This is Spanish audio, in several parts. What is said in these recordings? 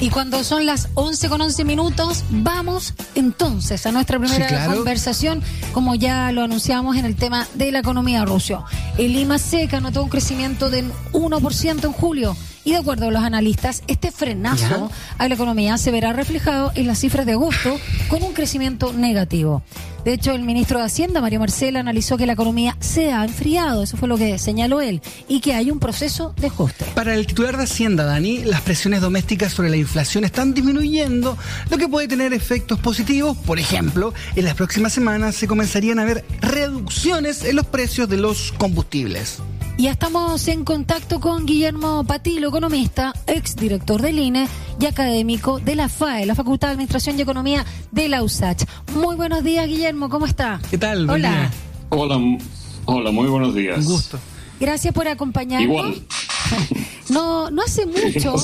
Y cuando son las 11 con 11 minutos, vamos entonces a nuestra primera conversación, como ya lo anunciamos en el tema de la economía rusa. El Lima Seca notó un crecimiento del 1% en julio y de acuerdo a los analistas, este frenazo a la economía se verá reflejado en las cifras de agosto con un crecimiento negativo. De hecho, el ministro de Hacienda, Mario Marcela, analizó que la economía se ha enfriado, eso fue lo que señaló él, y que hay un proceso de ajuste. Para el titular de Hacienda, Dani, las presiones domésticas sobre la inflación están disminuyendo, lo que puede tener efectos positivos. Por ejemplo, en las próximas semanas se comenzarían a ver reducciones en los precios de los combustibles. Y estamos en contacto con Guillermo Patilo, economista, exdirector del INE y académico de la FAE, la Facultad de Administración y Economía de la USACH. Muy buenos días, Guillermo, ¿cómo está? ¿Qué tal? Hola. Hola, hola, muy buenos días. Un gusto. Gracias por acompañarnos. Igual. No, no hace mucho.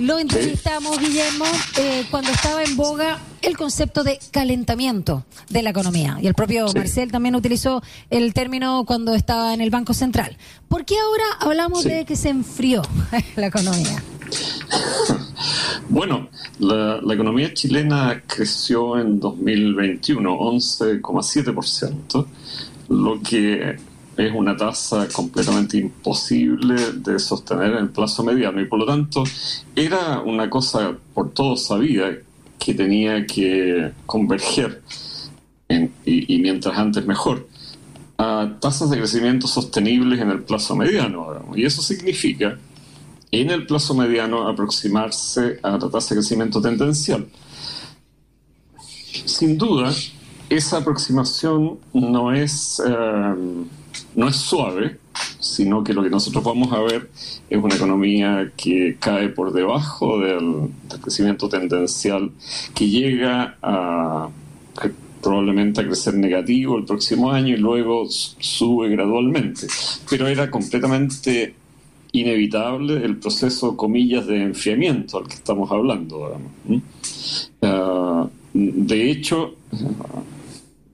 Lo entrevistamos, Guillermo, eh, cuando estaba en boga el concepto de calentamiento de la economía. Y el propio Marcel también utilizó el término cuando estaba en el Banco Central. ¿Por qué ahora hablamos de que se enfrió la economía? Bueno, la, la, economía chilena creció en 2021 11,7%, lo que es una tasa completamente imposible de sostener en el plazo mediano y por lo tanto era una cosa por todos sabida que tenía que converger y, mientras antes mejor a tasas de crecimiento sostenibles en el plazo mediano y eso significa en el plazo mediano aproximarse a la tasa de crecimiento tendencial. Sin duda esa aproximación no es eh, no es suave, sino que lo que nosotros vamos a ver es una economía que cae por debajo del, crecimiento tendencial, que llega a, probablemente a crecer negativo el próximo año y luego sube gradualmente. Pero era completamente inevitable el proceso, comillas, de enfriamiento al que estamos hablando. Ah, de hecho,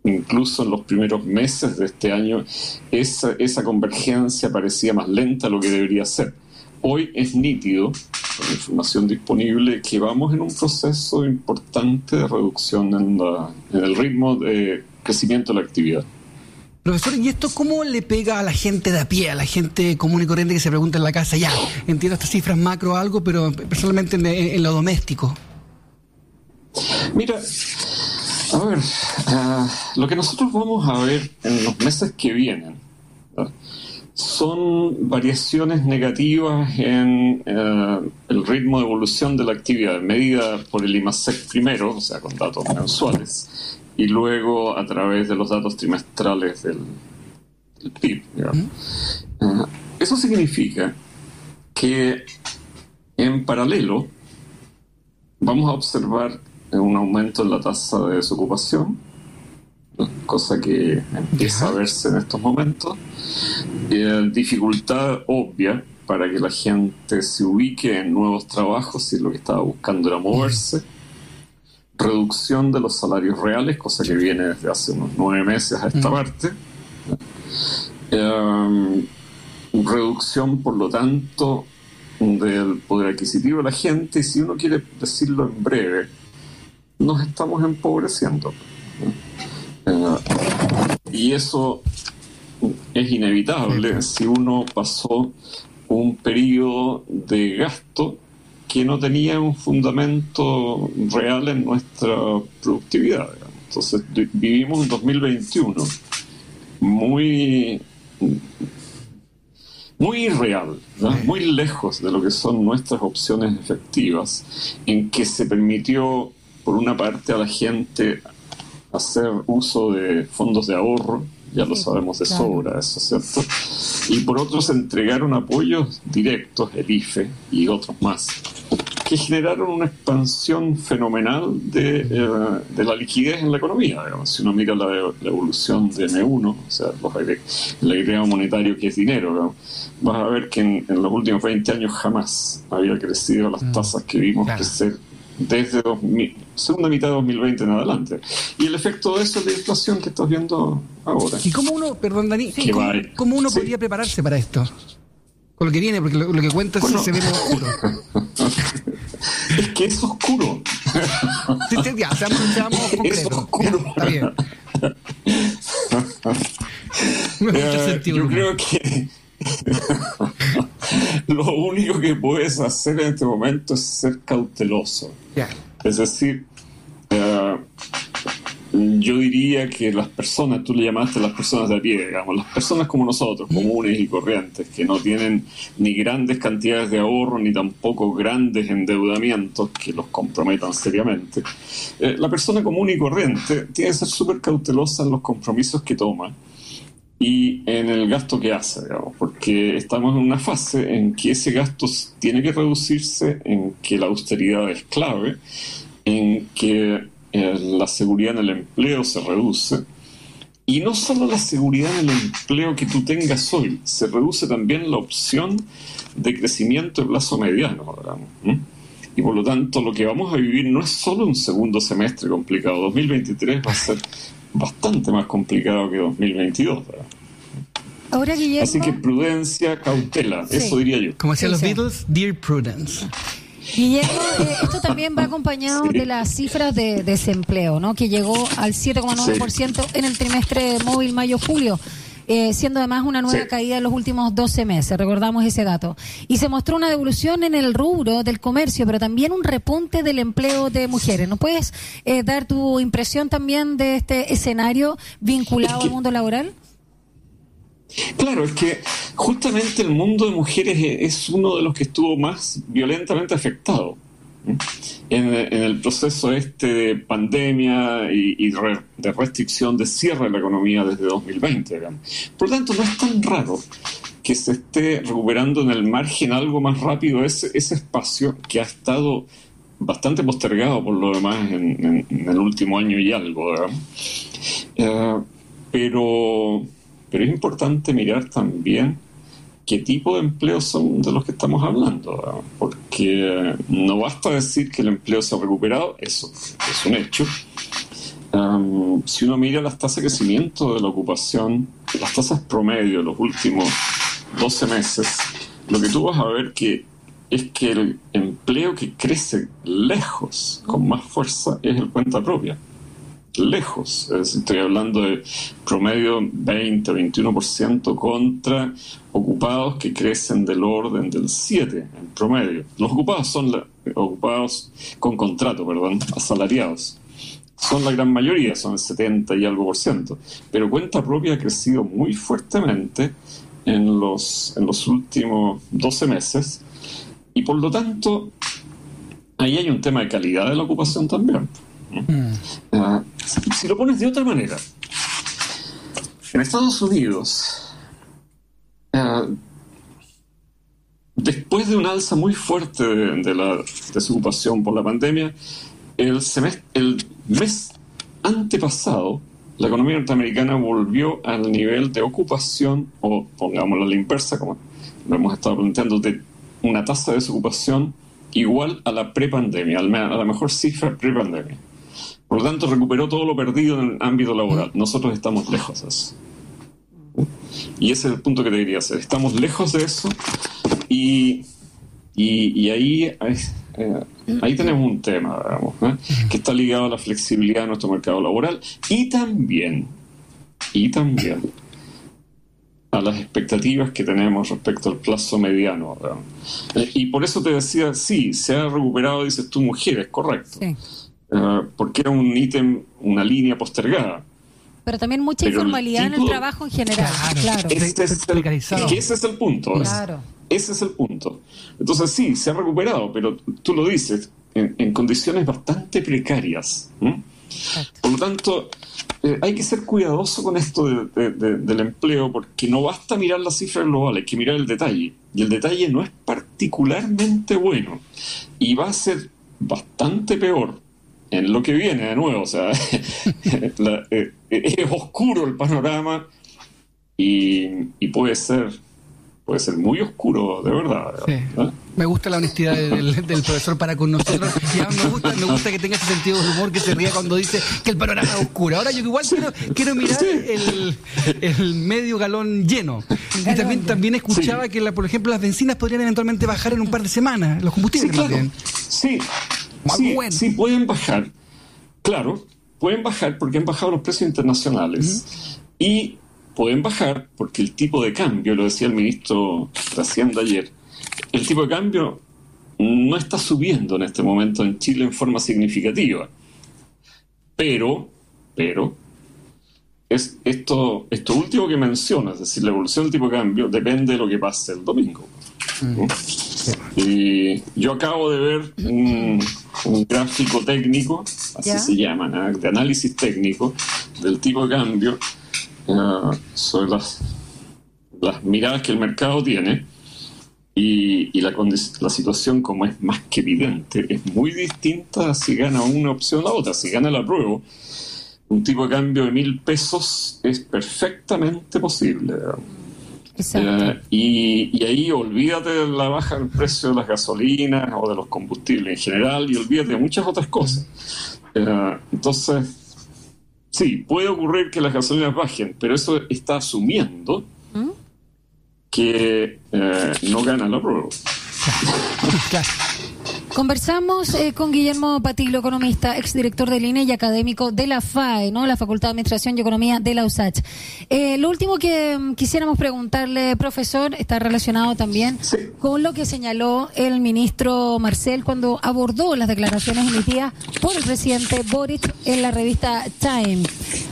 incluso en los primeros meses de este año, esa, esa convergencia parecía más lenta de lo que debería ser. Hoy es nítido, con la información disponible, que vamos en un proceso importante de reducción en, en el ritmo de crecimiento de la actividad. Profesor, ¿y esto cómo le pega a la gente de a pie, a la gente común y corriente que se pregunta en la casa? Ya, entiendo estas cifras macro algo, pero personalmente en lo doméstico. Mira, a ver, ah, lo que nosotros vamos a ver en los meses que vienen son variaciones negativas en eh, el ritmo de evolución de la actividad, medida por el IMASEC primero, o sea, con datos mensuales, y luego a través de los datos trimestrales del, PIB. Ah, eso significa que en paralelo vamos a observar un aumento en la tasa de desocupación, cosa que empieza a verse en estos momentos. Eh, dificultad obvia para que la gente se ubique en nuevos trabajos si lo que estaba buscando era moverse. Reducción de los salarios reales, cosa que viene desde hace unos nueve meses a esta parte. Eh, reducción, por lo tanto, del poder adquisitivo de la gente, y si uno quiere decirlo en breve, nos estamos empobreciendo. Eh, y eso es inevitable. Si uno pasó un periodo de gasto que no tenía un fundamento real en nuestra productividad. Entonces vivimos un 2021 muy muy irreal, muy lejos de lo que son nuestras opciones efectivas, en que se permitió por una parte a la gente hacer uso de fondos de ahorro, ya lo sabemos de sobra, eso cierto, y por otro se entregaron apoyos directos, el IFE y otros más, que generaron una expansión fenomenal de, eh, de la liquidez en la economía. Si uno mira la, evolución de M1, o sea, el agregado monetario que es dinero, vas a ver que en, los últimos 20 años jamás había crecido las mm. tasas que vimos crecer desde 2000, segunda mitad de 2020 en adelante. Y el efecto de eso es la inflación que estás viendo ahora. ¿Y cómo uno, perdón Dani, ¿cómo, uno podría prepararse para esto? Con lo que viene, porque lo, que cuenta se ve oscuro. que es oscuro. ya, seamos, seamos Es oscuro. Está bien. Eh, yo creo que lo único que puedes hacer en este momento es ser cauteloso. Es decir, eh, yo diría que las personas, tú le llamaste las personas de a pie, digamos, las personas como nosotros, comunes y corrientes, que no tienen ni grandes cantidades de ahorro ni tampoco grandes endeudamientos que los comprometan seriamente, eh, la persona común y corriente tiene que ser súper cautelosa en los compromisos que toma y en el gasto que hace, digamos, porque estamos en una fase en que ese gasto tiene que reducirse, en que la austeridad es clave, en que eh, la seguridad en el empleo se reduce. Y no solo la seguridad en el empleo que tú tengas hoy, se reduce también la opción de crecimiento de plazo mediano. Digamos, Y por lo tanto, lo que vamos a vivir no es solo un segundo semestre complicado. 2023 va a ser bastante más complicado que 2022. Ahora, Así que prudencia, cautela, eso diría yo. Como decían los Beatles, Dear Prudence. Guillermo, eh, esto también va acompañado de las cifras de desempleo, ¿no? que llegó al 7,9% en el trimestre móvil mayo-julio. Eh, siendo además una nueva caída en los últimos 12 meses, recordamos ese dato. Y se mostró una devolución en el rubro del comercio, pero también un repunte del empleo de mujeres. ¿No puedes eh, dar tu impresión también de este escenario vinculado al mundo laboral? Claro, es que justamente el mundo de mujeres es uno de los que estuvo más violentamente afectado en, el proceso este de pandemia y, de restricción de cierre de la economía desde 2020. Por lo tanto, no es tan raro que se esté recuperando en el margen algo más rápido ese, ese espacio que ha estado bastante postergado por lo demás en, el último año y algo. Eh, pero, pero es importante mirar también qué tipo de empleos son de los que estamos hablando, porque no basta decir que el empleo se ha recuperado, eso es un hecho. si uno mira las tasas de crecimiento de la ocupación, las tasas promedio de los últimos 12 meses, lo que tú vas a ver que es que el empleo que crece lejos, con más fuerza, es el cuenta propia lejos. estoy hablando de promedio 20, 21% contra ocupados que crecen del orden del 7 en promedio. Los ocupados son ocupados con contrato, perdón, asalariados. Son la gran mayoría, son el 70 y algo por ciento. Pero cuenta propia ha crecido muy fuertemente en los, en los últimos 12 meses y por lo tanto ahí hay un tema de calidad de la ocupación también. Mm. Ah, si lo pones de otra manera, en Estados Unidos, ah, después de un alza muy fuerte de, la desocupación por la pandemia, el, el mes antepasado, la economía norteamericana volvió al nivel de ocupación, o pongámoslo a la inversa, como lo hemos estado planteando, de una tasa de desocupación igual a la prepandemia, a la mejor cifra prepandemia. Por lo tanto, recuperó todo lo perdido en el ámbito laboral. Nosotros estamos lejos de eso. Y ese es el punto que te quería hacer. Estamos lejos de eso y, y, ahí, eh, ahí tenemos un tema, digamos, ¿eh? que está ligado a la flexibilidad de nuestro mercado laboral y también, y también a las expectativas que tenemos respecto al plazo mediano. Eh, y por eso te decía, sí, se ha recuperado, dices tú, mujeres, correcto. Sí eh, porque era un ítem, una línea postergada. Pero también mucha informalidad en el trabajo en general. Claro, Ese, es el, ese es el punto. Claro. Ese es el punto. Entonces sí, se ha recuperado, pero tú lo dices, en, condiciones bastante precarias. Por lo tanto, eh, hay que ser cuidadoso con esto del empleo porque no basta mirar las cifras globales, hay que mirar el detalle. Y el detalle no es particularmente bueno. Y va a ser bastante peor en lo que viene de nuevo. O sea, eh, es oscuro el panorama y, puede ser puede ser muy oscuro, de verdad. ¿Ah? Me gusta la honestidad del, profesor para con nosotros. me gusta, me gusta que tenga ese sentido de humor que se ría cuando dice que el panorama es oscuro. Ahora yo igual quiero, quiero mirar el, medio galón lleno. Y también, también escuchaba que, la, por ejemplo, las bencinas podrían eventualmente bajar en un par de semanas, los combustibles sí, Sí, Sí, sí, pueden bajar. Claro, pueden bajar porque han bajado los precios internacionales y pueden bajar porque el tipo de cambio, lo decía el ministro de Hacienda ayer, el tipo de cambio no está subiendo en este momento en Chile en forma significativa. Pero, pero, es esto, esto último que mencionas, es decir, la evolución del tipo de cambio, depende de lo que pase el domingo. Y yo acabo de ver un, gráfico técnico, así se llama, de análisis técnico del tipo de cambio uh, sobre las, las miradas que el mercado tiene. Y, y la, la, situación, como es más que evidente, es muy distinta si gana una opción o la otra. Si gana la prueba, un tipo de cambio de mil pesos es perfectamente posible. Eh, y, ahí olvídate de la baja del precio de las gasolinas o de los combustibles en general y olvídate de muchas otras cosas. Eh, entonces, sí, puede ocurrir que las gasolinas bajen, pero eso está asumiendo ¿Mm? que eh, no gana la prueba. Conversamos eh, con Guillermo Patillo, economista, exdirector del INE y académico de la FAE, ¿no? la Facultad de Administración y Economía de la USACH. Eh, lo último que mm, quisiéramos preguntarle, profesor, está relacionado también con lo que señaló el ministro Marcel cuando abordó las declaraciones emitidas por el presidente Boric en la revista Time.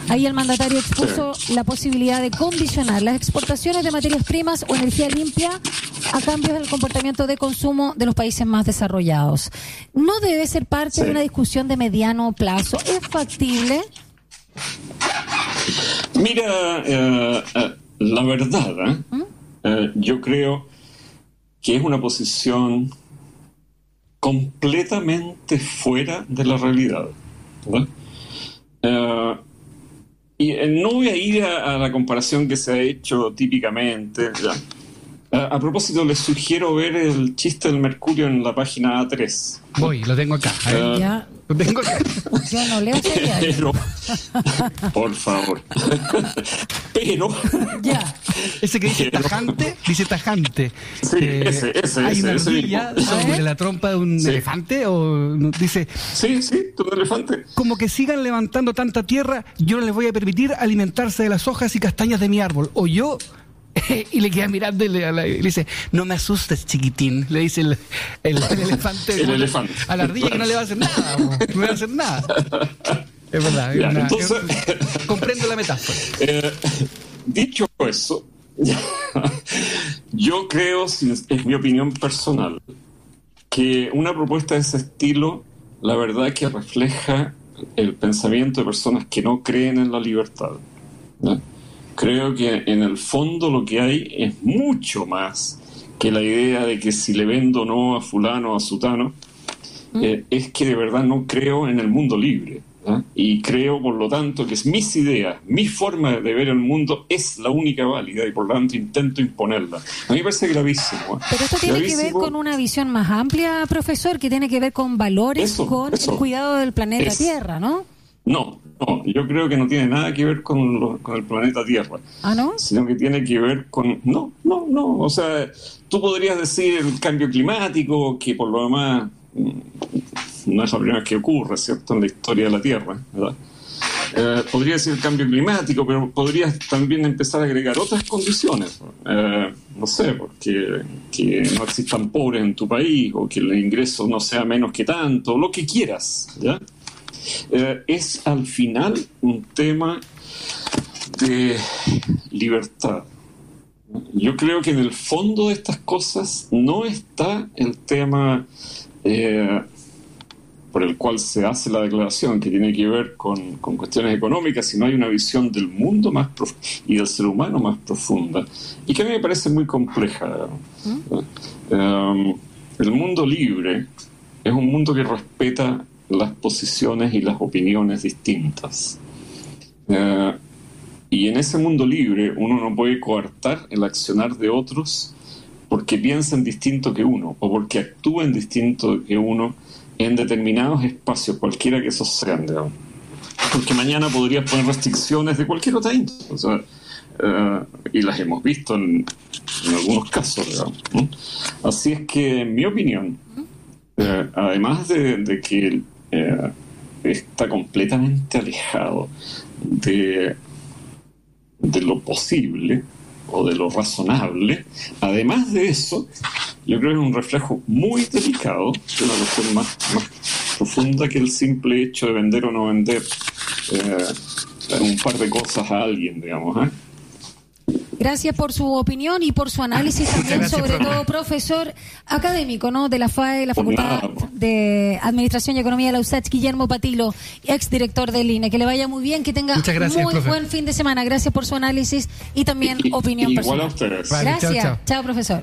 Ahí el mandatario expuso la posibilidad de condicionar las exportaciones de materias primas o energía limpia a cambios en el comportamiento de consumo de los países más desarrollados. ¿No debe ser parte de una discusión de mediano plazo? ¿Es factible? Mira, eh, eh, la verdad, ¿eh? ¿Mm? yo creo que es una posición completamente fuera de la realidad. y no voy a ir a, la comparación que se ha hecho típicamente. A, propósito, les sugiero ver el chiste del Mercurio en la página A3. Voy, lo tengo acá. ya. Lo tengo acá. Yo no leo Pero, por favor. Pero. Ya. Ese que dice tajante, dice tajante. Sí, ese, ese, Hay una ardilla sobre la trompa de un elefante o dice. Sí, sí, un elefante. Como que sigan levantando tanta tierra, yo no les voy a permitir alimentarse de las hojas y castañas de mi árbol. O yo y le queda mirando y le, dice, no me asustes, chiquitín. Le dice el, elefante, a la ardilla que no le va a hacer nada, no le va a hacer nada. Es verdad. comprendo la metáfora. Eh, dicho eso, yo creo, es mi opinión personal, que una propuesta de ese estilo, la verdad que refleja el pensamiento de personas que no creen en la libertad. ¿no? Creo que en el fondo lo que hay es mucho más que la idea de que si le vendo o no a fulano o a sutano, mm. eh, es que de verdad no creo en el mundo libre. ¿ah? Y creo, por lo tanto, que es mis ideas, mi forma de ver el mundo es la única válida y por lo tanto intento imponerla. A mí me parece gravísimo. ¿ah? Pero esto tiene que ver con una visión más amplia, profesor, que tiene que ver con valores, con el cuidado del planeta Tierra, ¿no? No, no, yo creo que no tiene nada que ver con, con el planeta Tierra. ¿Ah, no? Sino que tiene que ver con... No, no, no. O sea, tú podrías decir el cambio climático, que por lo demás mm, no es la primera vez que ocurre, ¿cierto?, en la historia de la Tierra, ¿verdad? Eh, podría decir el cambio climático, pero podrías también empezar a agregar otras condiciones. Eh, no sé, porque que no existan pobres en tu país o que el ingreso no sea menos que tanto, lo que quieras, ¿ya? Eh, es al final un tema de libertad. Yo creo que en el fondo de estas cosas no está el tema eh, por el cual se hace la declaración, que tiene que ver con, cuestiones económicas, sino hay una visión del mundo más y del ser humano más profunda, y que a mí me parece muy compleja. ¿Mm? Eh, el mundo libre es un mundo que respeta las posiciones y las opiniones distintas. Eh, y en ese mundo libre uno no puede coartar el accionar de otros porque piensan distinto que uno o porque actúen distinto que uno en determinados espacios, cualquiera que esos sean, Porque mañana podrías poner restricciones de cualquier otra índole. Eh, y las hemos visto en, algunos casos, Así es que, en mi opinión, eh, además de, que eh, está completamente alejado de, de lo posible o de lo razonable, además de eso, yo creo que es un reflejo muy delicado de una cuestión más, profunda que el simple hecho de vender o no vender eh, un par de cosas a alguien, digamos. ¿eh? Gracias por su opinión y por su análisis también, sobre todo profesor académico, ¿no? De la FAE, la Facultad de Administración y Economía de la USACH, Guillermo Patilo, exdirector del INE. Que le vaya muy bien, que tenga muy buen fin de semana. Gracias por su análisis y también opinión personal. Gracias. chao, profesor.